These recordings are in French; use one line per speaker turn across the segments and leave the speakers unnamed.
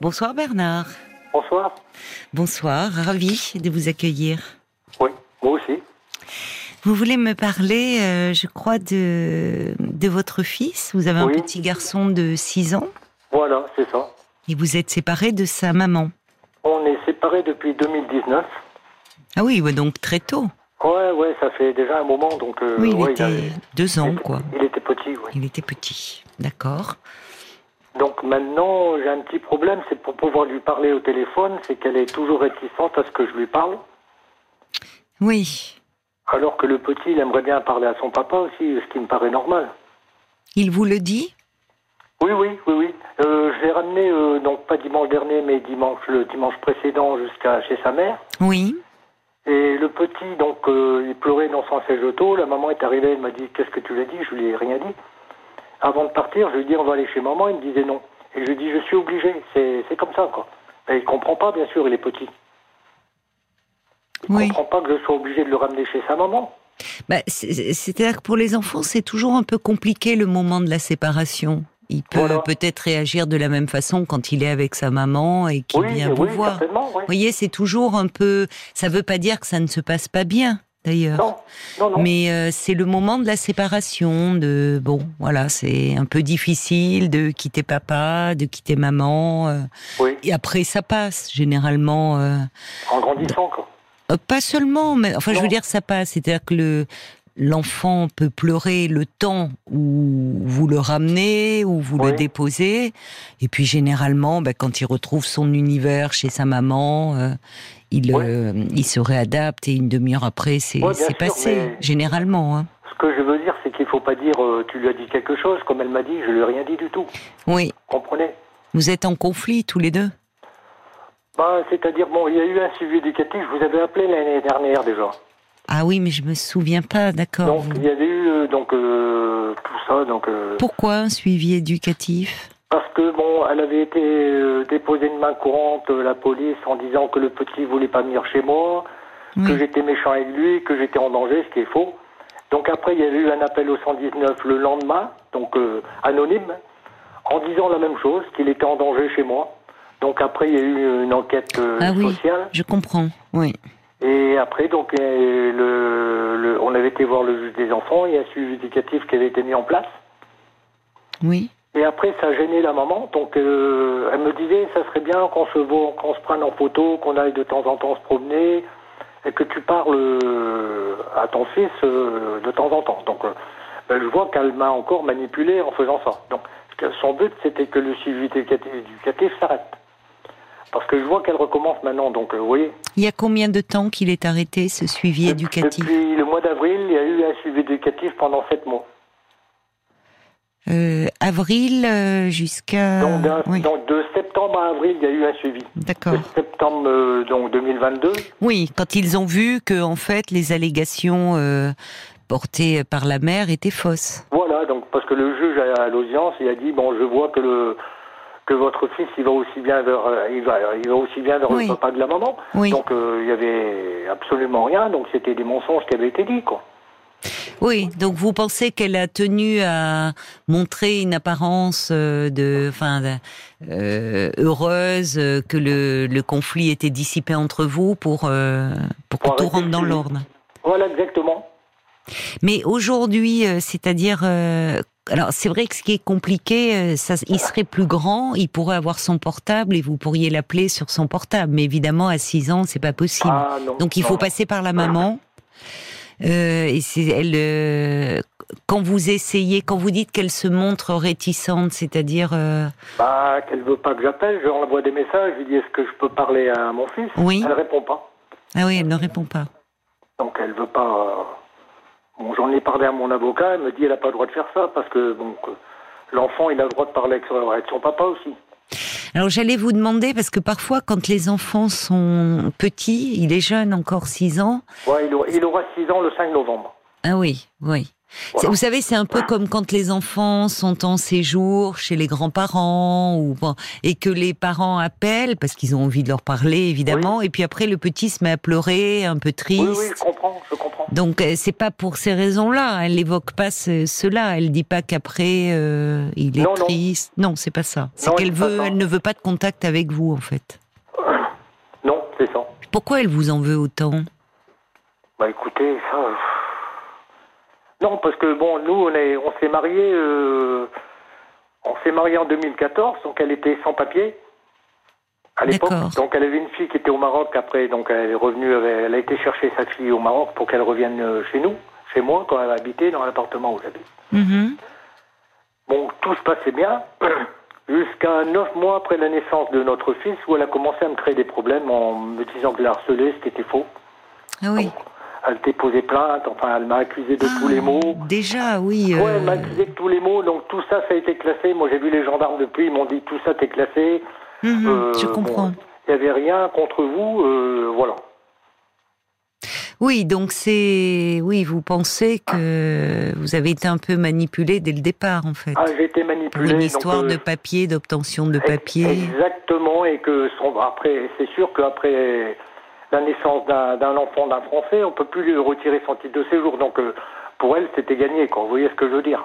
Bonsoir Bernard.
Bonsoir.
Bonsoir, ravi de vous accueillir.
Oui, moi aussi.
Vous voulez me parler, euh, je crois, de, de votre fils. Vous avez un petit garçon de 6 ans
Voilà, c'est ça.
et vous êtes séparé de sa maman.
On est séparés depuis 2019.
Ah oui, ouais, donc très tôt.
Ouais, ouais, ça fait déjà un moment, donc... euh,
Oui, il
ouais,
était
avait-
deux ans,
il-
quoi.
Il était petit, oui.
Il était petit. D'accord.
Donc maintenant, j'ai un petit problème, c'est pour pouvoir lui parler au téléphone, c'est qu'elle est toujours réticente à ce que je lui parle,
Oui.
alors que le petit, il aimerait bien parler à son papa aussi, ce qui me paraît normal.
Il vous le dit?
Oui, oui, oui, oui. Euh, je l'ai ramené, euh, donc pas dimanche dernier, mais dimanche, le dimanche précédent jusqu'à chez sa mère.
Oui.
Et le petit, donc, euh, il pleurait dans son siège auto. La maman est arrivée, elle m'a dit Qu'est-ce que tu lui as dit Je lui ai rien dit. Avant de partir, je lui dit On va aller chez maman. Il me disait non. Et je lui dit Je suis obligé. C'est comme ça, quoi. Et il comprend pas, bien sûr, il est petit. Il
Oui.
comprend pas que je sois obligé de le ramener chez sa maman.
Bah, c'est- C'est-à-dire que pour les enfants, c'est toujours un peu compliqué le moment de la séparation. Il peut
Voilà.
peut-être réagir de la même façon quand il est avec sa maman et qu'il
oui,
vient vous
oui,
voir.
oui.
Vous voyez, c'est toujours un peu. Ça veut pas dire que ça ne se passe pas bien, d'ailleurs.
Non, non, non.
Mais euh, c'est le moment de la séparation, de bon, voilà, c'est un peu difficile de quitter papa, de quitter maman. euh,
Oui,
et après, ça passe généralement. euh,
en grandissant, quoi.
pas seulement, mais enfin, je veux dire, ça passe. C'est-à-dire que le l'enfant peut pleurer le temps où vous le ramenez, où vous le déposez, et puis généralement, ben, quand il retrouve son univers chez sa maman, euh, il
Oui.
euh, il se réadapte et une demi-heure après, c'est
Oui,
passé.
mais-
Généralement, hein.
Ce que je veux dire, c'est qu'il faut pas dire euh, Tu lui as dit quelque chose, comme elle m'a dit, je lui ai rien dit du tout.
Oui.
Comprenez?
Vous êtes en conflit tous les deux?
Ben, C'est-à-dire, bon, il y a eu un suivi éducatif, je vous avais appelé l'année dernière déjà.
Ah oui, mais je me souviens pas, d'accord.
Donc, il y avait eu euh, donc, euh, tout ça, donc, euh,
Pourquoi un suivi éducatif?
parce que, bon, elle avait été euh, déposée une main courante, la police, en disant que le petit voulait pas venir chez moi, que j'étais méchant avec lui, que j'étais en danger, ce qui est faux. Donc après, il y avait eu un appel au 119 le lendemain, donc anonyme, en disant la même chose, qu'il était en danger chez moi. Donc après, il y a eu une enquête
Ah oui.
sociale.
Je comprends. Oui.
Et après, donc, euh, le, le- on avait été voir le juge des enfants, il y a un suivi éducatif qui avait été mis en place.
Oui.
Et après, ça gênait la maman, donc euh, elle me disait, ça serait bien qu'on se voit, qu'on se prenne en photo, qu'on aille de temps en temps se promener, et que tu parles euh, à ton fils euh, de temps en temps. Donc, ben, je vois qu'elle m'a encore manipulé en faisant ça. Donc, son but, c'était que le suivi éducatif s'arrête. Parce que je vois qu'elle recommence maintenant, donc euh, vous voyez.
Il y a combien de temps qu'il est arrêté, ce suivi éducatif
Depuis le mois d'avril, il y a eu un suivi éducatif pendant sept mois.
Euh, Avril euh, jusqu'à...
Donc, d'un-
oui,
donc, de septembre à avril, il y a eu un suivi.
d'accord.
De septembre euh, donc 2022.
Oui, quand ils ont vu que, en fait, les allégations portées par la mère étaient fausses.
Voilà, donc parce que le juge à, à l'audience, il a dit bon, je vois que le que votre fils, il va aussi bien vers euh, il va il va aussi bien vers
Oui.
le papa de la maman.
Oui.
Donc euh, il y avait absolument rien, donc c'était des mensonges qui avaient été dits quoi.
Oui, donc vous pensez qu'elle a tenu à montrer une apparence euh, de, enfin, euh, heureuse, que le, le conflit était dissipé entre vous pour euh, pour que tout rentre dans l'ordre?
Voilà exactement.
Mais aujourd'hui, c'est-à-dire, alors c'est vrai que ce qui est compliqué, euh, ça, il serait plus grand, il pourrait avoir son portable et vous pourriez l'appeler sur son portable. Mais évidemment, à 6 ans, c'est pas possible.
Ah non.
Donc il faut
non.
passer par la maman. Euh, et c'est elle. euh, quand vous essayez, quand vous dites qu'elle se montre réticente, c'est-à-dire, euh,
Bah qu'elle veut pas que j'appelle, je lui envoie des messages, je lui dis est-ce que je peux parler à mon fils?
Oui.
Elle répond pas.
ah oui, elle ne répond pas.
Donc elle veut pas. Bon, j'en ai parlé à mon avocat, elle me dit elle a pas le droit de faire ça parce que bon, l'enfant il a le droit de parler avec son, avec son papa aussi.
Alors j'allais vous demander parce que parfois, quand les enfants sont petits, il est jeune, encore 6 ans.
Ouais, il aura, il aura 6 ans le 5 novembre.
Ah oui, oui. Vous savez, c'est un peu comme quand les enfants sont en séjour chez les grands-parents ou bon, et que les parents appellent parce qu'ils ont envie de leur parler évidemment, et puis après le petit se met à pleurer, un peu triste.
Oui, oui, je comprends, je comprends.
Donc euh, c'est pas pour ces raisons-là. Elle n'évoque pas ce- cela. Elle dit pas qu'après euh, il est
Non, non.
triste. Non, c'est pas ça. C'est qu'elle veut, elle ne veut pas de contact avec vous en fait.
Non, c'est ça.
Pourquoi elle vous en veut autant?
Bah écoutez, ça. Non, parce que bon, nous, on est, on s'est mariés, euh, on s'est mariés en 2014, donc elle était sans papier à l'époque. Donc elle avait une fille qui était au Maroc après, donc elle est revenue, elle a été chercher sa fille au Maroc pour qu'elle revienne euh, chez nous, chez moi, quand elle habitait dans l'appartement où j'habite.
Mhm.
Bon, tout se passait bien, jusqu'à neuf mois après la naissance de notre fils, où elle a commencé à me créer des problèmes en me disant que je la harcelais, ce qui était faux.
Ah oui.
Elle déposé plainte, enfin, elle m'a accusé de tous les maux.
Déjà, oui.
Ouais,
euh,
elle m'a accusé de tous les mots, donc tout ça, ça a été classé. Moi, j'ai vu les gendarmes depuis, ils m'ont dit tout ça, t'es classé.
mhm,
Euh,
je
bon,
comprends.
Il n'y avait rien contre vous, euh, voilà.
Oui, donc c'est, oui, vous pensez que vous avez été un peu manipulé dès le départ, en fait.
Ah, j'ai été manipulé.
une histoire
euh,
de papier, d'obtention de papier.
Exactement, et que son, après, c'est sûr qu'après la naissance d'un enfant d'un Français, on peut plus lui retirer son titre de séjour. Donc, euh, pour elle, c'était gagné, quoi. Vous voyez ce que je veux dire?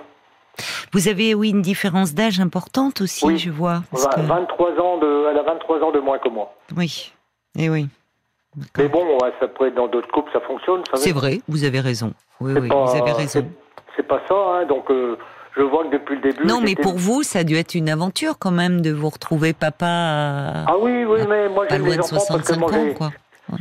Vous avez, oui, une différence d'âge importante aussi,
Oui.
je vois. parce
Vingt-
que-
23 ans de, elle a 23 ans de moins que moi.
Oui, et oui.
Mais bon, ouais, ça pourrait être dans d'autres couples, ça fonctionne.
C'est vrai, vous avez raison. Oui, oui,
pas-
vous avez raison.
c'est- pas ça, hein, donc euh, je vois que depuis le début.
Non, mais pour vous, ça a dû être une aventure quand même de vous retrouver papa à
Ah oui, oui, mais moi
pas
j'aime
loin
les
de
enfants parce que
65
moi
ans,
j'ai-
quoi.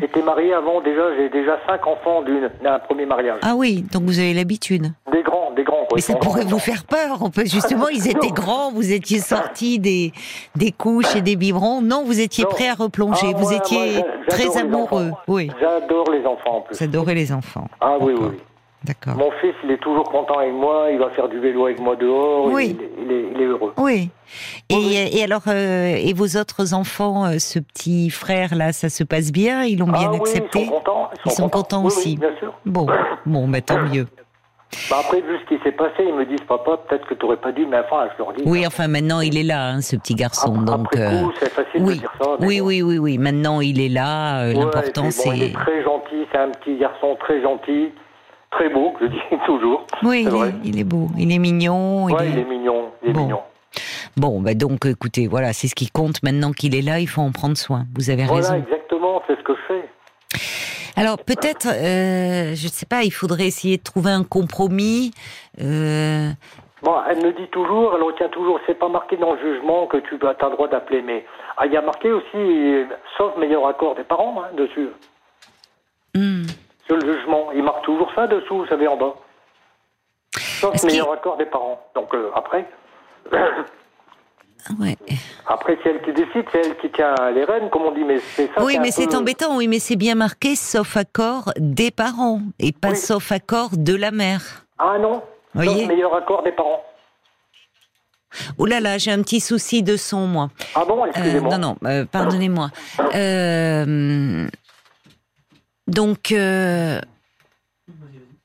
J'étais marié avant déjà, j'ai déjà cinq enfants d'une d'un premier mariage.
Ah oui, donc vous avez l'habitude.
Des grands, des grands. quoi.
Mais ça pourrait vous faire peur. On peut justement, ils étaient grands, vous étiez sortis des des couches et des biberons. Non, vous étiez
Non.
prêt à replonger.
Ah,
vous étiez très amoureux. Oui,
J'adore les enfants en plus.
adorez les enfants.
Ah oui, oui.
D'accord.
Mon fils, il est toujours content avec moi, il va faire du vélo avec moi dehors,
Oui.
il, est- il est, il est heureux.
Oui. Et,
Oui,
et alors, euh, et vos autres enfants, euh, ce petit frère là, ça se passe bien? Ils l'ont bien
ah oui,
accepté?
ils sont contents.
Ils sont contents aussi.
Oui, bien sûr.
Bon, bon, bah, tant mieux.
Bah après, vu ce qui s'est passé, ils me disent, papa, peut-être que tu n'aurais pas dû, mais enfin, je leur dis.
Oui, enfin maintenant il est là, hein, ce petit garçon. Donc,
Après
euh,
coup, c'est facile de
oui,
dire ça.
oui, oui, oui, oui. Maintenant il est là.
Ouais,
L'important
bon, Il
c'est.
est très gentil, c'est un petit garçon très gentil, très beau, je dis toujours.
Oui, il est, il est beau, il est mignon.
Ouais,
il
il
est-
mignon, il est
Bon.
mignon.
Bon, bah donc écoutez, voilà, c'est ce qui compte. Maintenant qu'il est là, il faut en prendre soin. Vous avez
Voilà,
raison.
exactement, c'est ce que je fais.
Alors peut-être, euh, je ne sais pas, il faudrait essayer de trouver un compromis. Euh,
Bon, elle me dit toujours, elle retient toujours, c'est pas marqué dans le jugement que tu as le droit d'appeler, mais ah, il y a marqué aussi, euh, sauf meilleur accord des parents, hein, dessus. Le jugement, il marque toujours ça dessous, vous savez, en bas. Sauf meilleur accord des parents. Donc euh, après,
Ouais.
après c'est elle qui décide, c'est elle qui tient les rênes, comme on dit, mais c'est ça.
Oui, mais c'est
peu-
embêtant. Oui, mais c'est bien marqué sauf accord des parents et pas
Oui.
sauf accord de la mère.
Ah non,
Voyez
sauf meilleur accord des parents.
Oh là là, j'ai un petit souci de son, moi.
Ah bon,
Euh,
excusez-moi.
non, non, euh, pardonnez-moi. Euh, donc, euh,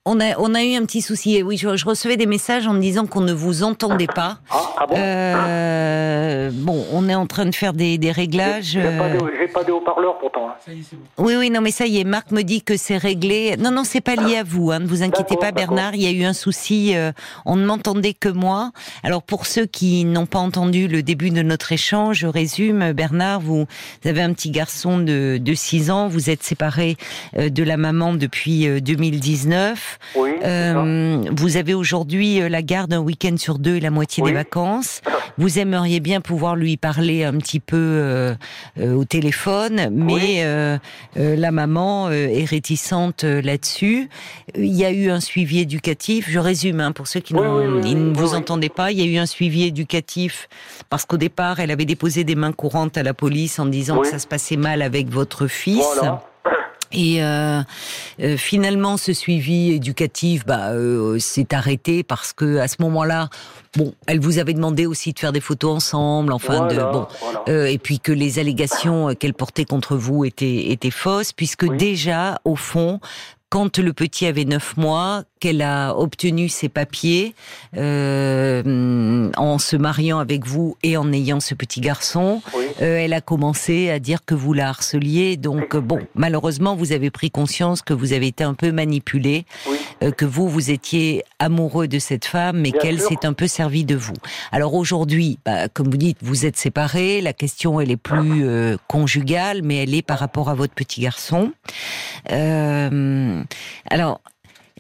on, a, on a eu un petit souci. Et oui, je, je recevais des messages en me disant qu'on ne vous entendait pas.
Ah, ah bon
Euh, bon, on est en train de faire des, des réglages.
J'ai pas
euh,
de- j'ai pas de haut-parleur pourtant. hein.
Oui, oui, non, mais ça y est, Marc me dit que c'est réglé. Non, non, c'est pas lié à vous, hein, ne vous inquiétez
D'accord,
pas,
d'accord.
Bernard. Il y a eu un souci. euh, on ne m'entendait que moi. Alors, pour ceux qui n'ont pas entendu le début de notre échange, je résume. Bernard, vous, avez un petit garçon de, de 6 ans. Vous êtes séparé euh, de la maman depuis euh, 2019.
Oui.
Euh, vous avez aujourd'hui euh, la garde un week-end sur deux et la moitié
Oui.
des vacances. Vous aimeriez bien pouvoir lui parler un petit peu euh, euh, au téléphone, mais
Oui.
la maman est réticente là-dessus. Il y a eu un suivi éducatif. Je résume hein, pour ceux qui ne vous entendaient pas. Il y a eu un suivi éducatif parce qu'au départ, elle avait déposé des mains courantes à la police en disant que ça se passait mal avec votre fils.
Voilà.
Et euh, euh, finalement, ce suivi éducatif bah, euh, s'est arrêté parce que à ce moment-là, bon, elle vous avait demandé aussi de faire des photos ensemble, enfin
Voilà,
de bon,
voilà.
euh, et puis que les allégations euh, qu'elle portait contre vous étaient étaient fausses, puisque
Oui.
déjà au fond. Quand le petit avait neuf mois, qu'elle a obtenu ses papiers euh, en se mariant avec vous et en ayant ce petit garçon.
Oui.
Euh, elle a commencé à dire que vous la harceliez. Donc
Oui.
bon, malheureusement, vous avez pris conscience que vous avez été un peu manipulé,
Oui.
Euh, que vous vous étiez amoureux de cette femme, mais qu'elle s'est un peu servie de vous. Alors aujourd'hui, bah, comme vous dites, vous êtes séparés. La question, elle est plus euh, conjugale, mais elle est par rapport à votre petit garçon. Euh, alors.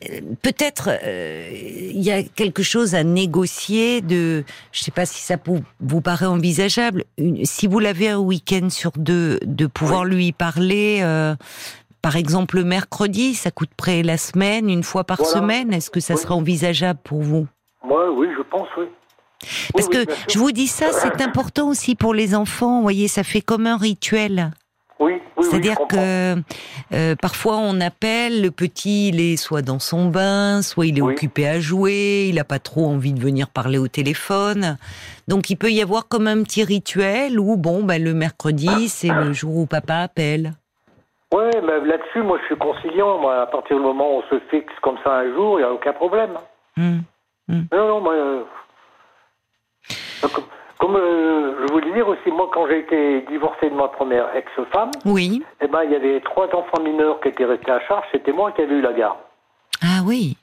euh, Peut-être euh, il y a quelque chose à négocier de, je sais pas si ça vous, vous paraît envisageable. Une- si vous l'avez un week-end sur deux, de pouvoir lui parler, euh, par exemple le mercredi, ça coûte près la semaine, une fois par
Voilà.
semaine. Est-ce que ça
Oui.
serait envisageable pour vous?
Moi, oui, je pense, oui.
Parce
Oui,
que je vous dis ça, c'est important aussi pour les enfants. Vous voyez, ça fait comme un rituel.
Oui,
C'est-à-dire que euh, parfois on appelle le petit, il est soit dans son bain, soit il est occupé à jouer, il n'a pas trop envie de venir parler au téléphone. Donc il peut y avoir comme un petit rituel où bon, ben le mercredi c'est le jour où papa appelle.
Ouais, mais là-dessus, moi, je suis conciliant. Moi, à partir du moment où on se fixe comme ça un jour, il n'y a aucun problème.
Hmm.
Non, non, moi. euh, Comme, comme, euh, je voulais dire aussi, moi, quand j'ai été divorcé de ma première ex-femme,
Oui.
eh ben, il y avait trois enfants mineurs qui étaient restés à charge. C'était moi qui avais eu la garde.
Ah oui.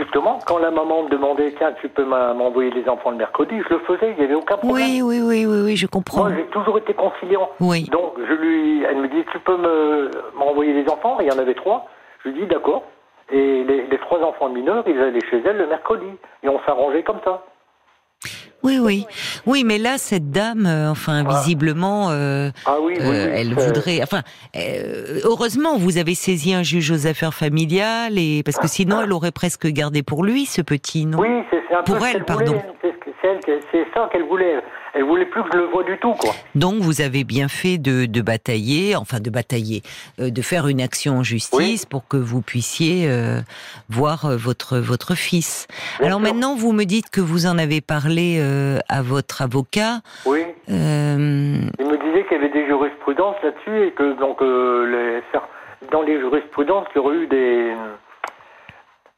Justement, quand la maman me demandait, tiens, tu peux m'envoyer les enfants le mercredi, je le faisais, il n'y avait aucun problème.
Oui, oui, oui, oui, oui, je comprends.
Moi, j'ai toujours été conciliant.
Oui.
Donc, je lui, elle me dit, tu peux me m'envoyer les enfants Il y en avait trois. Je lui dis, d'accord. Et les, les trois enfants mineurs, ils allaient chez elle le mercredi. Et on s'arrangeait comme ça.
Oui, oui. Oui, mais là, cette dame, euh, enfin,
Ah.
visiblement, euh,
Ah oui, oui,
Euh,
oui,
elle voudrait. Enfin, euh, heureusement, vous avez saisi un juge aux affaires familiales et parce que sinon, elle aurait presque gardé pour lui ce petit, non?
Oui, c'est un peu
Pour
ce
elle, pardon.
c'est ça qu'elle voulait. Elle voulait plus que je le voie du tout, quoi.
Donc, vous avez bien fait de, de batailler, enfin de batailler, euh, de faire une action en justice pour que vous puissiez euh, voir euh, votre votre fils.
Bien
Alors
sûr.
maintenant, vous me dites que vous en avez parlé euh, à votre avocat.
Oui. Il me disait qu'il y avait des jurisprudences là-dessus et que donc les, dans les jurisprudences, il y aurait eu des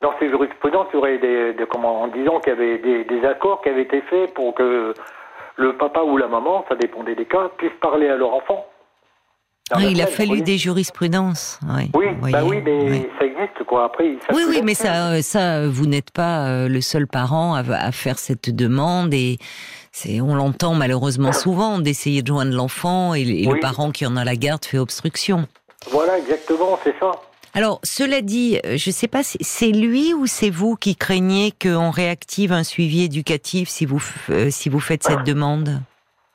dans ces jurisprudences, il y aurait des, des- comment en disant qu'il y avait des, des accords qui avaient été faits pour que le papa ou la maman, ça dépendait des cas, puissent parler à leur enfant.
Ah, il a fallu des jurisprudences. Oui,
bah oui, mais ça existe quoi. Après, ça
Oui, oui, mais ça, euh, ça, vous n'êtes pas euh, le seul parent à, à faire cette demande et on l'entend malheureusement souvent d'essayer de joindre l'enfant et, et le parent qui en a la garde fait obstruction.
Voilà, exactement, c'est ça.
Alors, cela dit, euh, je ne sais pas, si c'est lui ou c'est vous qui craignez qu'on réactive un suivi éducatif si vous euh, si vous faites cette demande?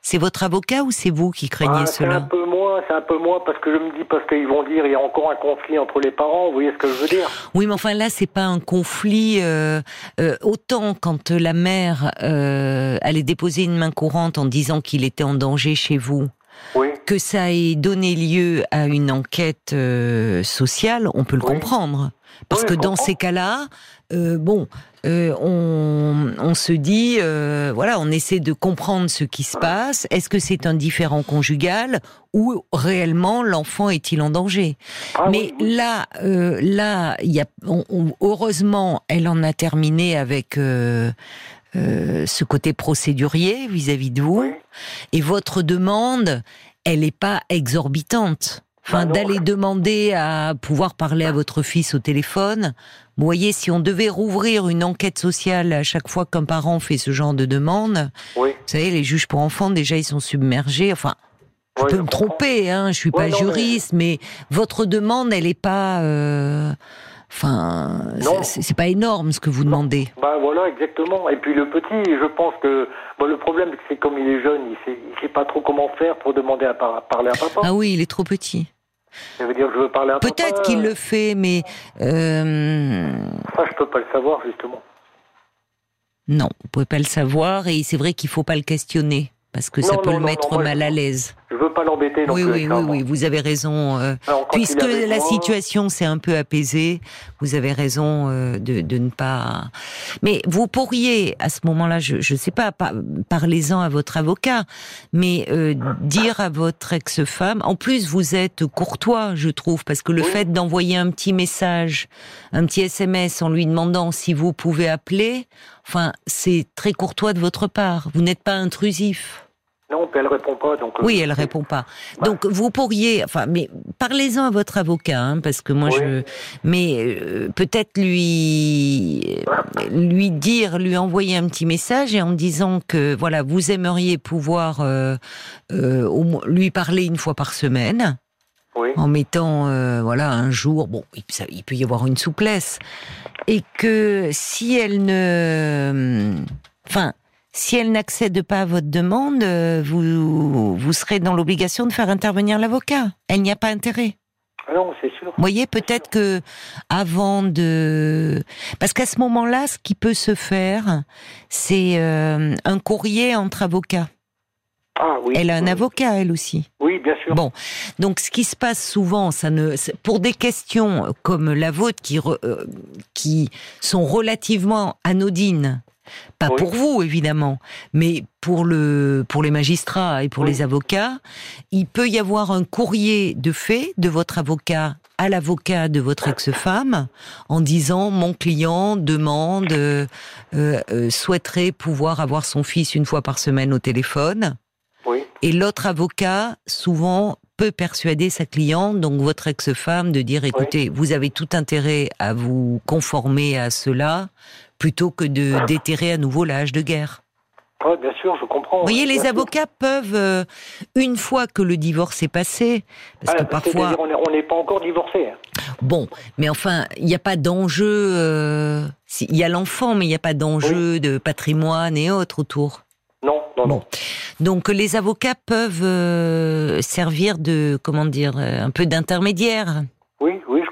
C'est votre avocat ou c'est vous qui craignez
Ah, c'est un
cela
peu moi, c'est un peu moi parce que je me dis parce qu'ils vont dire il y a encore un conflit entre les parents. Vous voyez ce que je veux dire?
Oui, mais enfin là, c'est pas un conflit. euh, euh, autant quand la mère euh, allait déposer une main courante en disant qu'il était en danger chez vous,
Oui.
Que ça ait donné lieu à une enquête euh, sociale, on peut le
Oui.
comprendre. Parce
Oui,
que dans
comprends.
ces cas-là, euh, bon, euh, on, on se dit, euh, voilà, on essaie de comprendre ce qui se passe. Est-ce que c'est un différent conjugal ou réellement l'enfant est-il en danger?
Ah
mais
oui, oui.
là, là, il y a, on- on- heureusement, elle en a terminé avec ce côté procédurier vis-à-vis de vous. Et votre demande, elle n'est pas exorbitante. Enfin,
non.
d'aller demander à pouvoir parler à votre fils au téléphone. Vous voyez, si on devait rouvrir une enquête sociale à chaque fois qu'un parent fait ce genre de demande,
Oui.
vous savez, les juges pour enfants, déjà, ils sont submergés. Enfin, je peux
je
me
comprends.
tromper, hein, je suis pas
non, mais-
juriste, mais... votre demande, elle n'est pas, euh, enfin,
Non.
c'est pas énorme ce que vous demandez.
Bah voilà, exactement. Et puis le petit, je pense que bon, le problème, c'est que comme il est jeune, il sait, il sait pas trop comment faire pour demander à par- parler à papa.
Ah oui, il est trop petit.
Ça veut dire, je veux parler à papa.
Peut-être qu'il le fait, mais euh,
Ça, je peux pas le savoir justement.
non, vous pouvez pas le savoir, et c'est vrai qu'il faut pas le questionner parce que ça
Non,
peut
non,
le
non,
mettre
non,
mal à l'aise.
Je veux pas l'embêter.
Oui, oui, oui, oui, vous avez raison. Euh, puisque la situation s'est un peu apaisée, vous avez raison euh, de, de, ne pas. Mais vous pourriez, à ce moment-là, je ne sais pas, parlez-en à votre avocat, mais euh, dire à votre ex-femme. En plus, vous êtes courtois, je trouve, parce que le fait d'envoyer un petit message, un petit SMS en lui demandant si vous pouvez appeler, enfin, c'est très courtois de votre part. Vous n'êtes pas intrusif.
Non, elle répond pas. Donc
euh, oui, elle répond pas. Donc vous pourriez, enfin, mais parlez-en à votre avocat, hein, parce que moi je, mais euh, peut-être lui, lui dire, lui envoyer un petit message et en disant que voilà, vous aimeriez pouvoir euh, lui parler une fois par semaine. Oui. En mettant voilà un jour, bon, il peut y avoir une souplesse, et que si elle ne, enfin, si elle n'accède pas à votre demande, euh, vous, vous serez dans l'obligation de faire intervenir l'avocat. Elle n'y a pas intérêt.
Ah non, c'est sûr.
Vous voyez, peut-être que avant de, parce qu'à ce moment-là, ce qui peut se faire, c'est euh, un courrier entre avocats.
Ah, oui,
elle a un avocat, elle aussi.
Oui, bien sûr.
Bon, donc ce qui se passe souvent, ça ne, pour des questions comme la vôtre qui, euh, qui sont relativement anodines, pas pour vous, évidemment, mais pour, le, pour les magistrats et pour les avocats, il peut y avoir un courrier de fait de votre avocat à l'avocat de votre ex-femme en disant mon client demande, euh, euh, souhaiterait pouvoir avoir son fils une fois par semaine au téléphone. Et l'autre avocat, souvent, peut persuader sa cliente, donc votre ex-femme, de dire écoutez, vous avez tout intérêt à vous conformer à cela plutôt que de déterrer à nouveau l'âge de guerre.
Oui, bien sûr, je comprends.
Vous voyez, les avocats peuvent, euh, une fois que le divorce est passé, parce que parfois...
On n'est pas encore divorcé. Hein.
Bon, mais enfin, il n'y a pas d'enjeu... Euh, il y a l'enfant, mais il n'y a pas d'enjeu de patrimoine et autres autour.
Non.
Donc les avocats peuvent euh, servir de, comment dire, un peu d'intermédiaire.
Oui, oui,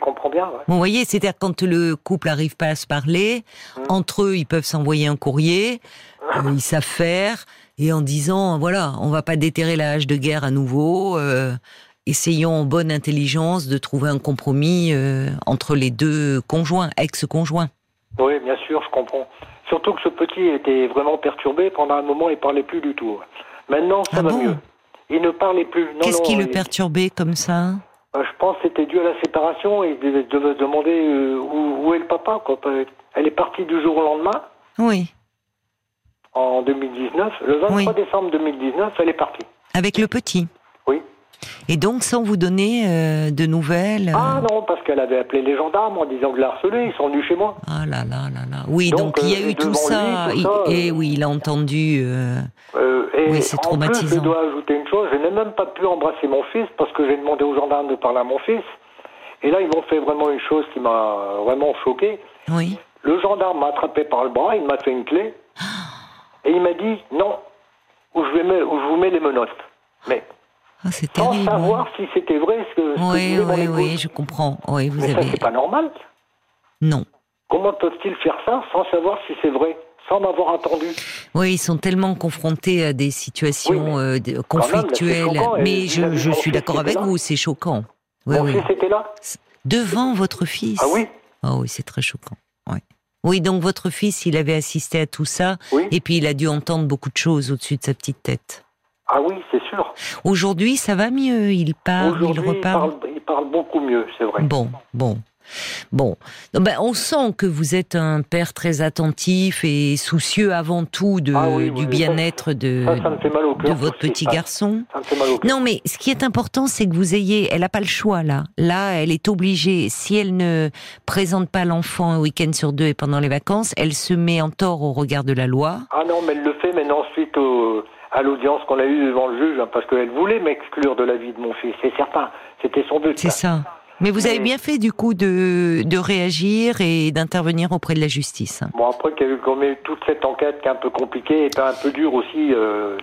vous voyez, c'est-à-dire quand le couple n'arrive pas à se parler, mmh. entre eux, ils peuvent s'envoyer un courrier, euh, ils savent faire, et en disant, voilà, on va pas déterrer la hache de guerre à nouveau, euh, essayons en bonne intelligence de trouver un compromis euh, entre les deux conjoints, ex-conjoints.
Oui, bien sûr, je comprends. Surtout que ce petit était vraiment perturbé, pendant un moment, il parlait plus du tout. Maintenant, ça ah va mieux. Il ne parlait plus.
Qu'est-ce qui le perturbait comme ça?
Euh, je pense que c'était dû à la séparation il devait se demander euh, où, est le papa. Quoi. Elle est partie du jour au lendemain.
Oui.
En 2019. Le 23 décembre 2019, elle est partie.
Avec le petit
Oui.
Et donc, sans vous donner euh, de nouvelles
Ah non, parce qu'elle avait appelé les gendarmes en disant que la harcelé, ils sont venus chez moi.
Ah là là là là. Oui, donc, il y a eu tout ça. et oui, il a entendu. oui, c'est traumatisant.
je dois ajouter je n'ai même pas pu embrasser mon fils parce que j'ai demandé aux gendarmes de parler à mon fils. Et là, ils m'ont fait vraiment une chose qui m'a vraiment choqué.
Oui.
Le gendarme m'a attrapé par le bras, il m'a fait une clé. Et il m'a dit non, où je, vais je vous mets les menottes. Mais
ah, sans
savoir si c'était vrai ce que,
oui, oui, oui, je comprends. Oui, vous
Mais
avez...
ça, c'est pas normal.
Non.
Comment peuvent-ils faire ça sans savoir si c'est vrai sans m'avoir entendu?
Oui, ils sont tellement confrontés à des situations euh, conflictuelles. mais je, je suis d'accord avec vous, c'est choquant.
Oui, Mon fils était là
Devant votre fils
Ah oui
Ah oui, c'est très choquant. Oui. oui, donc votre fils, il avait assisté à tout ça, et puis il a dû entendre beaucoup de choses au-dessus de sa petite tête.
Sûr.
Aujourd'hui, ça va mieux, il parle, il reparle.
Il parle, il parle beaucoup mieux, c'est vrai.
Bon, bon. Bon, ben, on sent que vous êtes un père très attentif et soucieux avant tout de, ah du bien-être de, de votre petit garçon. non, mais ce qui est important, c'est que vous ayez, elle n'a pas le choix là. Là, elle est obligée. Si elle ne présente pas l'enfant un week-end sur deux et pendant les vacances, elle se met en tort au regard de la loi.
Ah non, mais elle le fait maintenant suite à l'audience qu'on a eue devant le juge, hein, parce qu'elle voulait m'exclure de la vie de mon fils, c'est certain. C'était son but.
C'est ça. Mais vous avez bien fait du coup de, de réagir et d'intervenir auprès de la justice.
Bon après qu'il y a eu quand même toute cette enquête qui est un peu compliquée et un peu dure aussi euh,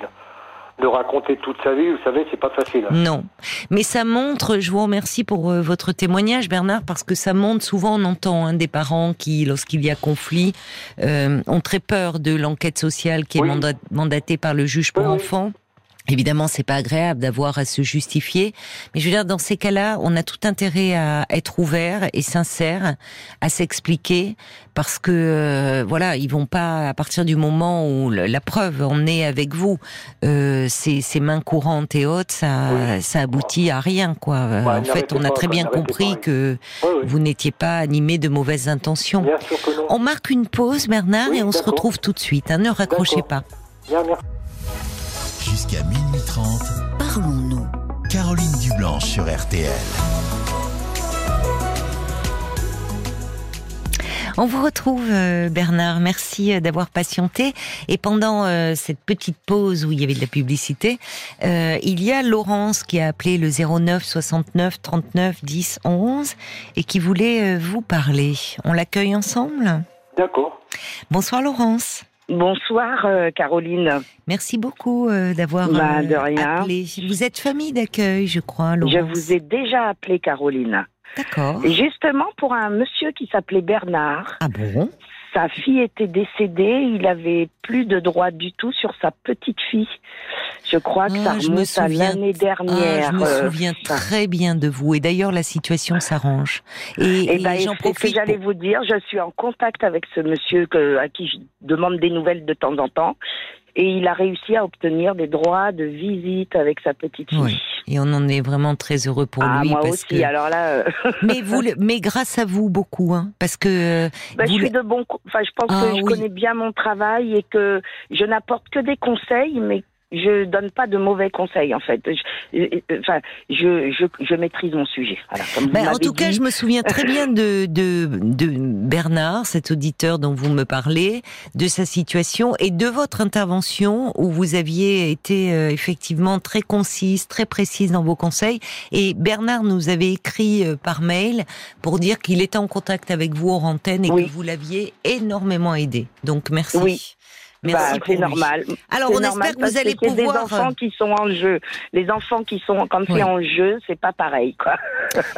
de raconter toute sa vie, vous savez, c'est pas facile.
Non, mais ça montre. Je vous remercie pour euh, votre témoignage, Bernard, parce que ça montre. Souvent, on entend hein, des parents qui, lorsqu'il y a conflit, euh, ont très peur de l'enquête sociale qui est mandatée par le juge pour enfants. Évidemment, c'est pas agréable d'avoir à se justifier, mais je veux dire, dans ces cas-là, on a tout intérêt à être ouvert et sincère, à s'expliquer, parce que euh, voilà, ils vont pas à partir du moment où la preuve en est avec vous, euh, ces, ces, mains courantes et hautes, ça, ça aboutit à rien, quoi. en fait, on a très bien compris que vous n'étiez pas animé de mauvaises intentions. On marque une pause, Bernard, et on se retrouve tout de suite. Hein, ne raccrochez pas.
Bien, merci.
Jusqu'à minuit 30, parlons-nous. Caroline Dublanche sur RTL.
On vous retrouve euh, Bernard, merci euh, d'avoir patienté. Et pendant euh, cette petite pause où il y avait de la publicité, il y a Laurence qui a appelé le 09 69 39 10 11 et qui voulait vous parler. On l'accueille ensemble?
D'accord.
Bonsoir Laurence.
Bonsoir euh, Caroline.
Merci beaucoup euh, d'avoir
bah, euh,
appelé. Vous êtes famille d'accueil, je crois. Laurence.
Je vous ai déjà appelé Caroline.
D'accord.
Justement pour un monsieur qui s'appelait Bernard.
Ah bon?
Sa fille était décédée, il avait plus de droit du tout sur sa petite fille. Je crois que ça ah, remonte à l'année dernière.
Ah, je me euh, souviens très bien de vous. Et d'ailleurs, la situation s'arrange.
Et, et, ben, j'en profite. que j'allais vous dire. Je suis en contact avec ce monsieur que, à qui je demande des nouvelles de temps en temps et il a réussi à obtenir des droits de visite avec sa petite fille. Oui.
Et on en est vraiment très heureux pour
ah,
lui.
Moi
parce
aussi. Alors là. Euh,
mais vous, mais grâce à vous beaucoup, hein, parce que.
Bah, je suis de bon. Enfin, je pense ah que je connais bien mon travail et que je n'apporte que des conseils, mais je donne pas de mauvais conseils en fait. Je, enfin, je, je, je, maîtrise mon sujet.
Ben, en tout cas, je me souviens très bien de, de, de Bernard, cet auditeur dont vous me parlez, de sa situation et de votre intervention où vous aviez été euh, effectivement très concise, très précise dans vos conseils. Et Bernard nous avait écrit euh, par mail pour dire qu'il était en contact avec vous en antenne et que vous l'aviez énormément aidé. Donc merci.
Oui. Bah, c'est normal.
Alors on espère que vous allez pouvoir.
des enfants euh, qui sont en jeu. Les enfants qui sont comme c'est en jeu, c'est pas pareil, quoi.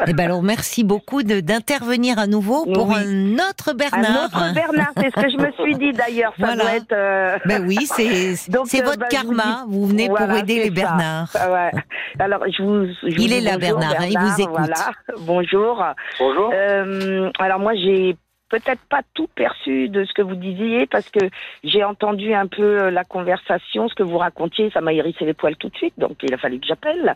Eh ben alors merci beaucoup d'intervenir à nouveau pour un autre Bernard.
Un autre Bernard, c'est ce que je me suis dit d'ailleurs. Ça voilà. doit être. Euh,
ben oui, c'est c'est euh, votre bah, karma. Vous, venez pour aider les Bernards.
Ouais. Alors je vous. Je
il
est
là, Bernard, Bernard, il vous écoute. Voilà.
Bonjour.
Bonjour.
Euh, alors moi j'ai peut-être pas tout perçu de ce que vous disiez parce que j'ai entendu un peu euh, la conversation, ce que vous racontiez, ça m'a hérissé les poils tout de suite, donc il a fallu que j'appelle.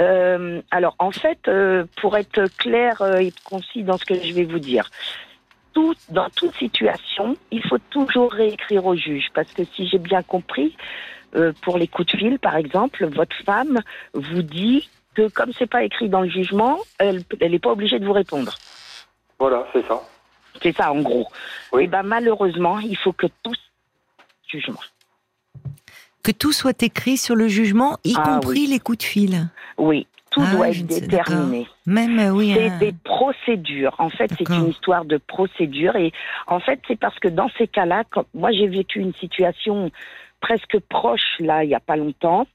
Euh, alors en fait, euh, pour être clair et concis dans ce que je vais vous dire, dans toute situation, il faut toujours réécrire au juge parce que si j'ai bien compris, pour les coups de fil par exemple, votre femme vous dit que comme c'est pas écrit dans le jugement, elle n'est pas obligée de vous répondre.
Voilà, c'est ça.
C'est ça, en gros. Et eh ben, malheureusement, il faut que tout jugement.
Que tout soit écrit sur le jugement, y ah compris les coups de fil.
Oui, tout ah, doit être déterminé.
Même euh, oui.
C'est des procédures. En fait, c'est une histoire de procédure. Et en fait, c'est parce que dans ces cas-là, moi j'ai vécu une situation presque proche là, il n'y a pas longtemps,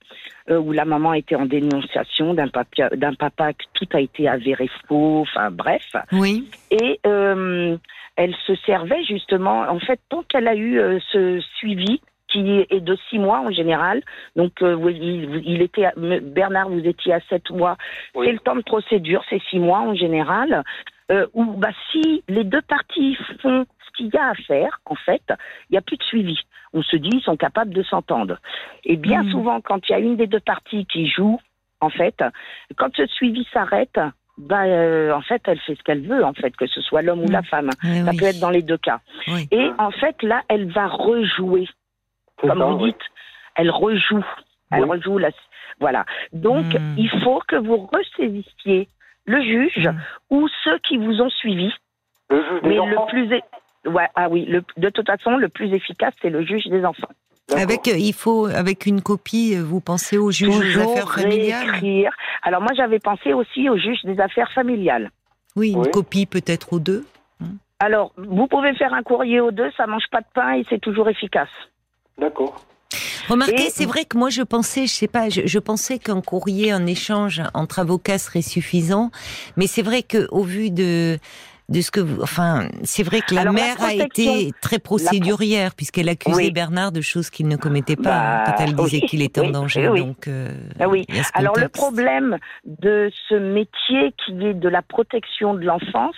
euh, où la maman était en dénonciation d'un papa, d'un papa que tout a été avéré faux, enfin bref.
Oui.
Et euh, elle se servait justement, en fait, tant qu'elle a eu euh, ce suivi qui est de six mois en général. Donc, il, il, était Bernard, vous étiez à sept mois. C'est le temps de procédure, c'est six mois en général. Euh, où bah, si les deux parties font ce qu'il y a à faire, en fait, il n'y a plus de suivi. On se dit, ils sont capables de s'entendre. Et bien hmm. souvent, quand il y a une des deux parties qui joue, en fait, quand ce suivi s'arrête, bah, euh, en fait, elle fait ce qu'elle veut, en fait, que ce soit l'homme ou la hmm. femme. Eh Ça peut être dans les deux cas. Et en fait, là, elle va rejouer. Comme vous dites, elle rejoue. Elle rejoue la. Voilà. Donc, hmm. il faut que vous ressaisissiez le juge ou ceux qui vous ont suivi. Mais le plus. Ouais, ah oui, le, de toute façon, le plus efficace, c'est le juge des enfants.
Avec, euh, il faut, avec une copie, euh, vous pensez au juge des affaires familiales
réécrire. Alors moi, j'avais pensé aussi au juge des affaires familiales.
Oui, une copie peut-être aux deux.
Hein. Alors, vous pouvez faire un courrier aux deux, ça mange pas de pain et c'est toujours efficace.
D'accord.
Remarquez, c'est vrai que moi je pensais, je sais pas, je, pensais qu'un courrier, un échange entre avocats serait suffisant, mais c'est vrai que au vu de de ce que vous, enfin, c'est vrai que la mère a été très procédurière puisqu'elle accusait Bernard de choses qu'il ne commettait pas bah, quand elle disait qu'il était en danger.
Oui.
Donc, euh,
ah oui. Alors le problème de ce métier qui est de la protection de l'enfance,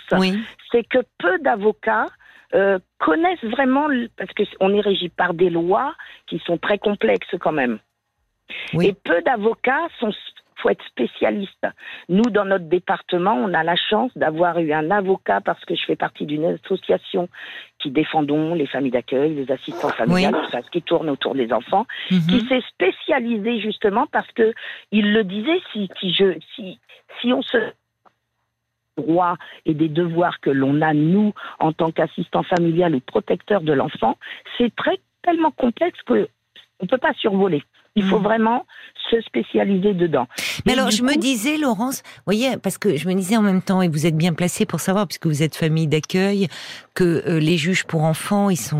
c'est que peu d'avocats euh, connaissent vraiment, parce qu'on est régi par des lois qui sont très complexes quand même. Et peu d'avocats sont faut être spécialiste. Nous, dans notre département, on a la chance d'avoir eu un avocat parce que je fais partie d'une association qui défendons les familles d'accueil, les assistants familiales, tout ce qui tourne autour des enfants, mhm. qui s'est spécialisé justement parce que il le disait, si, si, je, si, si on se droits et des devoirs que l'on a, nous, en tant qu'assistant familial ou protecteur de l'enfant, c'est très tellement complexe qu'on ne peut pas survoler. Il faut hmm. vraiment se spécialiser dedans.
Mais alors, je me disais, Laurence, voyez, parce que je me disais en même temps, et vous êtes bien placée pour savoir, puisque vous êtes famille d'accueil, que euh, les juges pour enfants, ils sont,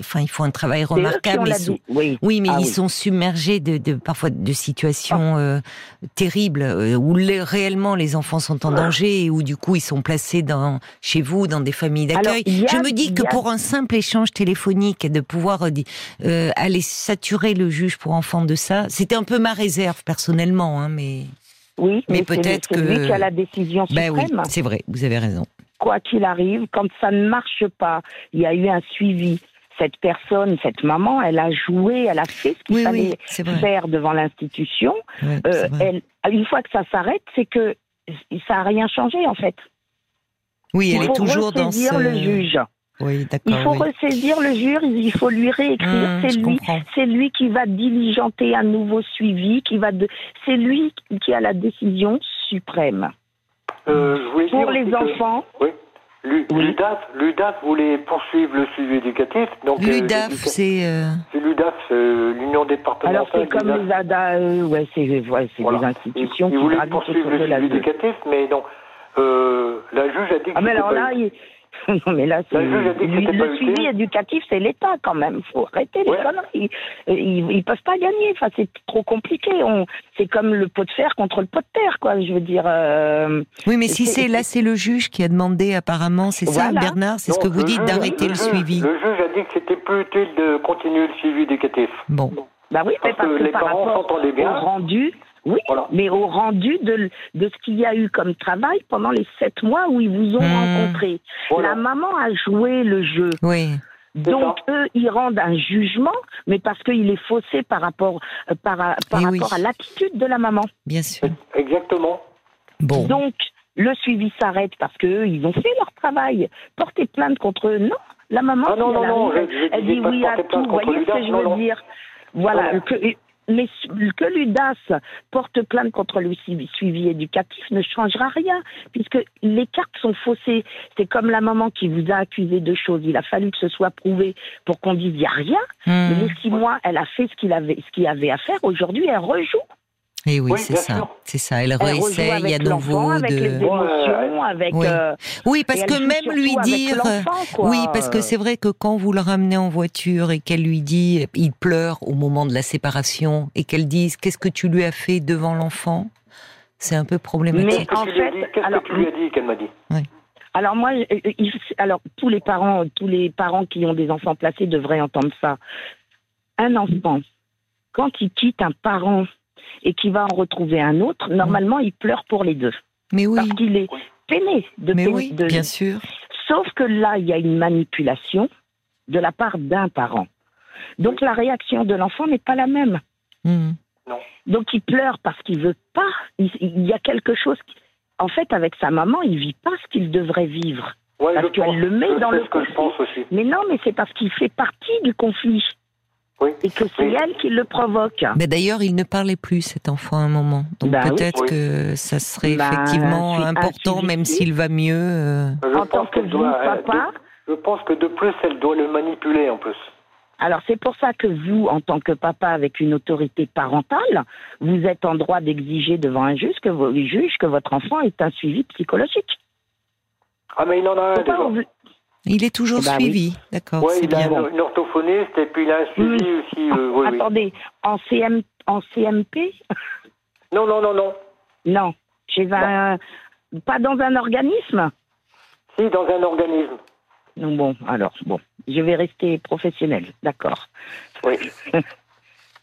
enfin, ils font un travail remarquable. oui. oui. mais ah ils sont submergés de, de, parfois de situations ah. euh, terribles euh, où les, réellement les enfants sont en danger et où du coup ils sont placés dans chez vous dans des familles d'accueil. Je me dis que pour un simple échange téléphonique, de pouvoir aller saturer le juge pour enfants de ça, c'était un peu ma réserve personnellement, hein, mais.
Oui, mais, peut-être que. lui qui a la décision
ben
suprême.
oui, c'est vrai, vous avez raison
quoi qu'il arrive, quand ça ne marche pas, il y a eu un suivi. Cette personne, cette maman, elle a joué, elle a fait ce qu'il fallait faire devant l'institution. Euh, une fois que ça s'arrête, c'est que ça n'a rien changé en fait.
Oui, elle est toujours dans ce...
le juge.
Oui,
il faut ressaisir le juge, il faut lui réécrire. Mmh, c'est lui, c'est lui qui va diligenter un nouveau suivi, qui va, de... c'est lui qui a la décision suprême.
Euh,
Pour les enfants.
Oui. L'UDAF, voulait poursuivre le suivi éducatif.
Donc euh, l'UDAF, c'est.
Euh... C'est l'UDAF, l'Union départementale.
Alors c'est comme les ADA, euh, ouais, c'est ouais, des institutions
ils,
qui
voulaient poursuivre le suivi éducatif, mais non. la juge a dit que.
Ah mais alors là, il, non, mais là, le, suivi éducatif, c'est l'État quand même. Il faut arrêter les conneries. Ils, ne peuvent pas gagner. Enfin, c'est trop compliqué. On, c'est comme le pot de fer contre le pot de terre, quoi. Je veux dire. Euh,
oui, mais si c'est là, c'est le juge qui a demandé apparemment, c'est ça, Bernard, c'est ce que vous dites d'arrêter le, suivi.
Le juge a dit que c'était plus utile de continuer le suivi éducatif.
Bon.
Bah oui, parce, que, les par parents s'entendaient bien. rendu, oui, mais au rendu de, de ce qu'il y a eu comme travail pendant les sept mois où ils vous ont hmm. rencontré. La maman a joué le jeu.
Oui.
Donc eux, ils rendent un jugement, mais parce qu'il est faussé par rapport, euh, par, par eh rapport à l'attitude de la maman.
Bien sûr.
Exactement.
Bon.
Donc le suivi s'arrête parce qu'eux, ils ont fait leur travail. Porter plainte contre eux, non. La maman,
ah non, non, non,
elle dit oui à tout. Vous voyez ce que je veux dire? Voilà. Que, mais que l'UDAS porte plainte contre le suivi éducatif ne changera rien, puisque les cartes sont faussées. C'est comme la maman qui vous a accusé de choses. Il a fallu que ce soit prouvé pour qu'on dise il n'y a rien. Hmm. Mais les six mois, elle a fait ce qu'il avait, ce qu'il avait à faire. Aujourd'hui, elle rejoue.
Et eh oui, c'est ça, c'est ça. Elle réessaye à nouveau
avec
de.
Les émotions, avec,
oui.
Euh,
oui, parce que même lui dire, oui, parce que c'est vrai que quand vous le ramenez en voiture et qu'elle lui dit, il pleure au moment de la séparation et qu'elle dise, qu'est-ce que tu lui as fait devant l'enfant, c'est un peu problématique.
Mais en fait, qu'est-ce que tu lui as dit qu'elle m'a dit? Oui.
Alors moi, alors tous les parents, tous les parents qui ont des enfants placés devraient entendre ça. Un enfant, quand il quitte un parent et qui va en retrouver un autre, normalement, il pleure pour les deux.
Mais oui.
Parce qu'il est peiné de
Mais oui, bien sûr.
Sauf que là, il y a une manipulation de la part d'un parent. Donc la réaction de l'enfant n'est pas la même.
Hmm.
Non.
Donc il pleure parce qu'il veut pas. Il, y a quelque chose. En fait, avec sa maman, il vit pas ce qu'il devrait vivre. parce qu'elle le met dans le
conflit.
Mais non, mais c'est parce qu'il fait partie du conflit. Et que c'est elle qui le provoque.
Mais d'ailleurs, il ne parlait plus, cet enfant, à un moment. Donc bah peut-être que ça serait bah, effectivement important, même s'il va mieux. Euh.
En tant que vous, papa.
je pense que de plus, elle doit le manipuler en plus.
Alors c'est pour ça que vous, en tant que papa avec une autorité parentale, vous êtes en droit d'exiger devant un juge que, juge que votre enfant ait un suivi psychologique.
Ah mais il en a un déjà.
Il est toujours eh ben suivi, d'accord.
Oui, il a une orthophoniste et puis il a un suivi aussi. Euh,
Attendez, En, CM, en CMP
Non, non, non, non.
Non, chez un, pas dans un organisme
Si, dans un organisme.
Non, bon, alors, bon, je vais rester professionnel, d'accord.
Oui.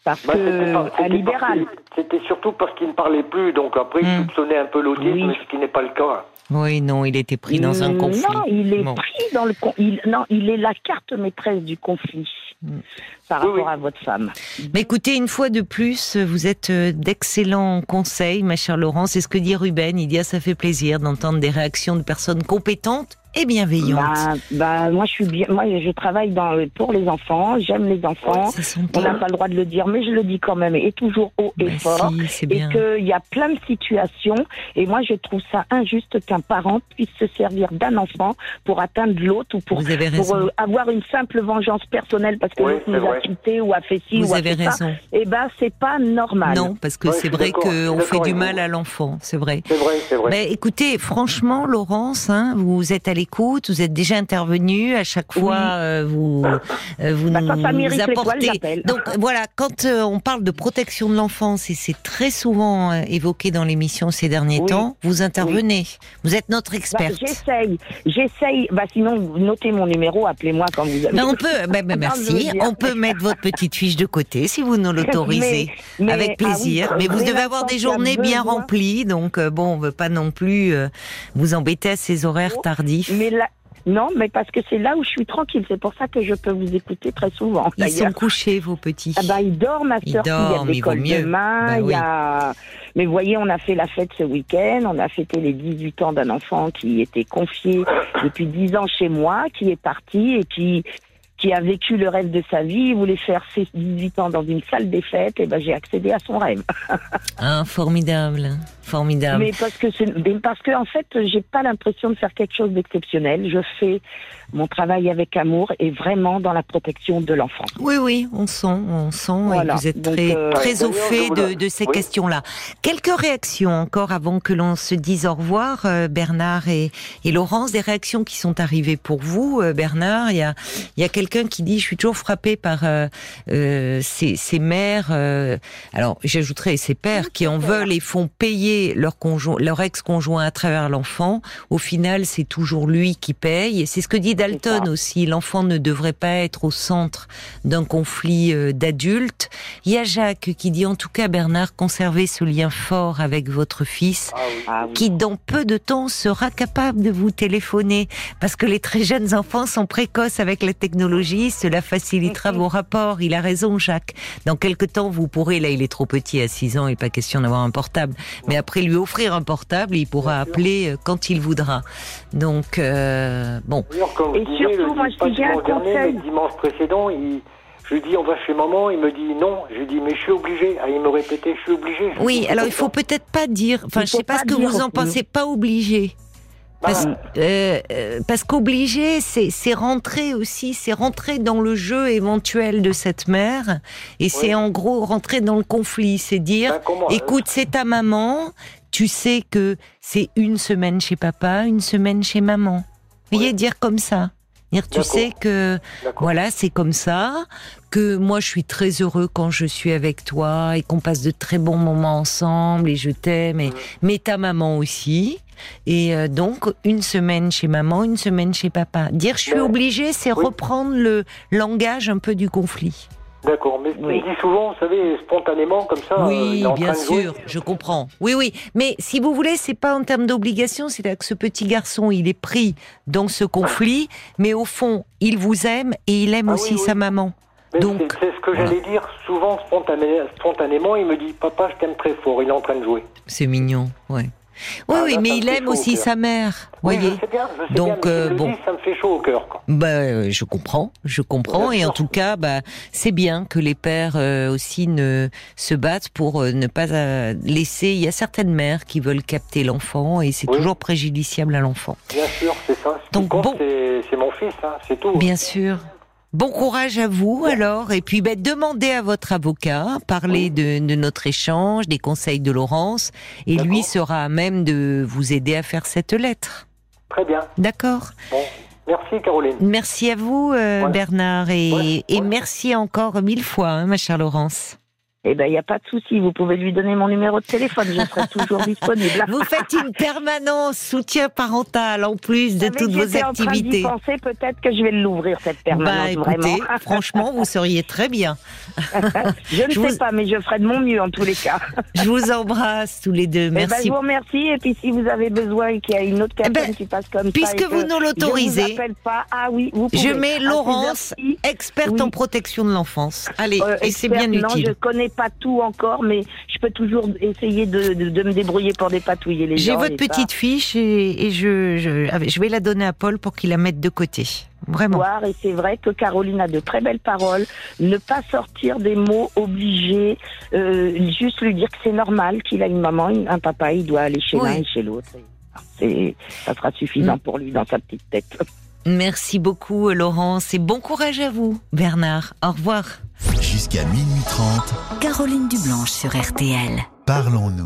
Parce
Bah, c'était
que, à libéral,
C'était surtout parce qu'il ne parlait plus, donc après, il
Hmm.
soupçonnait un peu l'autisme,
Oui.
ce qui n'est pas le cas.
Oui, non, il était pris dans un
Mm,
conflit.
Non, il est
Bon.
pris dans le con- il, non, il est la carte maîtresse du conflit
Mm.
par
Oui,
rapport
oui.
à votre femme.
Mais écoutez, une fois de plus, vous êtes euh, d'excellents conseils, ma chère Laurence. C'est ce que dit Ruben. Il dit ah, ça fait plaisir d'entendre des réactions de personnes compétentes et bienveillantes.
Bah, bah, moi je suis bien, moi je travaille dans, pour les enfants, j'aime les enfants.
ça.
On n'a pas le droit de le dire, mais je le dis quand même, et toujours haut et
Bah,
fort.
si,
Et qu'il y a plein de situations, et moi je trouve ça injuste qu'un parent puisse se servir d'un enfant pour atteindre l'autre ou pour, euh, avoir une simple vengeance personnelle parce que
Oui,
l'autre nous a quittés ou a fait ci
Vous
ou a
avez
fait ça.
raison.
Eh ben c'est pas normal.
Non, parce que c'est vrai qu'on fait du mal à l'enfant, c'est vrai.
C'est vrai, c'est vrai.
Mais écoutez, franchement, Laurence, hein, vous êtes à l'écoute, vous êtes déjà intervenue. À chaque fois, euh, vous, euh, vous
Bah,
nous
l'étoile,
apportez. Donc voilà, quand euh, on parle de protection de l'enfance, et c'est très souvent évoqué dans l'émission ces derniers
Oui.
temps, vous intervenez. Vous êtes notre
Bah,
experte.
j'essaye, j'essaye. Bah, sinon, notez mon numéro, appelez-moi quand vous avez.
Ben, on peut,
je
merci. On peut mettre votre petite fiche de côté si vous nous l'autorisez.
Mais- mais-
Avec plaisir.
ah oui,
mais vous devez avoir des journées bien remplies, donc bon, on veut pas non plus vous embêter à ces horaires tardifs.
Mais là, non, mais parce que c'est là où je suis tranquille. C'est pour ça que je peux vous écouter très souvent.
Ils sont couchés, vos petits.
Ah bah, il dort, ma
Ils
soeur, il y a
dorment,
l'école demain,
Bah
il
oui.
y a... Mais vous voyez, on a fait la fête ce week-end, on a fêté les 18 ans d'un enfant qui était confié depuis 10 ans chez moi, qui est parti et qui qui a vécu le rêve de sa vie, il voulait faire ses 18 ans dans une salle des fêtes, et ben j'ai accédé à son rêve.
Ah, formidable, formidable.
Mais parce que mais parce que en fait, j'ai pas l'impression de faire quelque chose d'exceptionnel. Je fais mon travail avec amour et vraiment dans la protection de l'enfant.
Oui, oui, on sent, on sent,
Voilà.
et vous êtes
Donc,
très,
euh,
très au fait de, ces
Oui.
questions-là. Quelques réactions encore avant que l'on se dise au revoir, euh, Bernard et, et Laurence, des réactions qui sont arrivées pour vous, euh, Bernard. Il y a, il y a quelqu'un qui dit, je suis toujours frappé par ces, ces mères, alors j'ajouterais ces pères qui en veulent et font payer leur leur ex-conjoint à travers l'enfant. Au final, c'est toujours lui qui paye. C'est ce que dit Dalton aussi. L'enfant ne devrait pas être au centre d'un conflit euh, d'adultes. Il y a Jacques qui dit en tout cas Bernard, conservez ce lien fort avec votre fils
Ah oui.
Ah oui.
qui dans peu de temps sera capable de vous téléphoner parce que les très jeunes enfants sont précoces avec la technologie, cela facilitera vos rapports. Il a raison Jacques. Dans quelque temps vous pourrez, là il est trop petit à 6 ans, il n'est pas question d'avoir un portable, mais après lui offrir un portable, il pourra appeler euh, quand il voudra. Donc euh, bon,
Et surtout, moi, je dis, un
dernier,
conseil.
dimanche précédent, il, je lui dis on va chez maman, il me dit non. Je lui dis mais je suis obligé. Ah, il me répétait je suis obligé. Je
oui, alors il faut peut-être pas dire, enfin je sais
faut
pas
pas
ce que vous en pensez, pas obligé. Parce,
Bah,
euh, euh, parce qu'obligé, c'est rentrer aussi, c'est rentrer dans le jeu éventuel de cette mère, et c'est en gros rentrer dans le conflit, c'est dire,
ben, comment,
écoute, c'est ta maman, tu sais que c'est une semaine chez papa, une semaine chez maman. Vous voyez, dire comme ça. Dire, tu sais que voilà, c'est comme ça, que moi je suis très heureux quand je suis avec toi et qu'on passe de très bons moments ensemble et je t'aime, et, mais ta maman aussi. Et euh, donc, une semaine chez maman, une semaine chez papa. Dire je suis
Mais-
obligée, c'est
oui.
reprendre le langage un peu du conflit.
D'accord, mais
Oui.
il dit souvent, vous savez, spontanément comme ça. euh,
oui,
en
bien sûr, je comprends. Oui, oui. Mais si vous voulez, c'est pas en termes d'obligation, c'est-à-dire que ce petit garçon, il est pris dans ce conflit, mais au fond, il vous aime et il aime
Ah
aussi
oui, oui.
sa maman.
Mais
Donc,
c'est- c'est ce que
voilà.
j'allais dire. Souvent, spontané- spontanément, il me dit Papa, je t'aime très fort. Il est en train de jouer.
C'est mignon, ouais. Oui,
Ah,
oui,
là,
mais il aime aussi sa mère,
Oui,
voyez.
je sais bien, je sais
Donc,
bien, mais
euh, bon.
ça me fait chaud au cœur. quoi.
Bah, euh, je comprends, je comprends, et en tout cas, bah, c'est bien que les pères euh, aussi ne se battent pour euh, ne pas laisser. Il y a certaines mères qui veulent capter l'enfant, et c'est
Oui.
toujours préjudiciable à l'enfant.
Bien sûr, c'est ça. Ce
Donc,
compte,
bon.
c'est mon fils, hein, c'est tout.
Bien sûr. Bon courage à vous alors, et puis bah, demandez à votre avocat, parlez de, de notre échange, des conseils de Laurence, et lui sera à même de vous aider à faire cette lettre.
Très bien.
D'accord
Bon, merci Caroline.
Merci à vous, euh. Bernard, et, merci encore mille fois, hein, ma chère Laurence.
Eh ben, il n'y a pas de souci. Vous pouvez lui donner mon numéro de téléphone. Je serai toujours disponible.
Vous faites une permanence soutien parental en plus de toutes vos activités.
En train peut-être que je vais l'ouvrir cette permanence.
Bah, écoutez, franchement, vous seriez très bien.
je ne sais pas, mais je ferai de mon mieux en tous les cas.
je vous embrasse tous les deux. Eh ben, Merci.
je vous remercie. Et puis, si vous avez besoin et qu'il y a une autre eh personne ben, qui passe comme
puisque
ça,
puisque vous nous l'autorisez,
je pas. Ah oui, vous
Je mets ah, Laurence, experte en protection de l'enfance. Allez, euh, et c'est bien utile. Non,
je connais pas tout encore mais je peux toujours essayer de, me débrouiller pour dépatouiller les
gens. J'ai votre petite fiche et, je, je, vais la donner à Paul pour qu'il la mette de côté. Vraiment.
et c'est vrai que Caroline a de très belles paroles. Ne pas sortir des mots obligés, euh, juste lui dire que c'est normal qu'il a une maman, un papa, il doit aller chez l'un et chez l'autre. Ça sera suffisant mm. pour lui dans sa petite tête.
Merci beaucoup, Laurence, et bon courage à vous, Bernard. Au revoir.
Jusqu'à minuit 30.
Caroline Dublanche sur RTL.
Parlons-nous.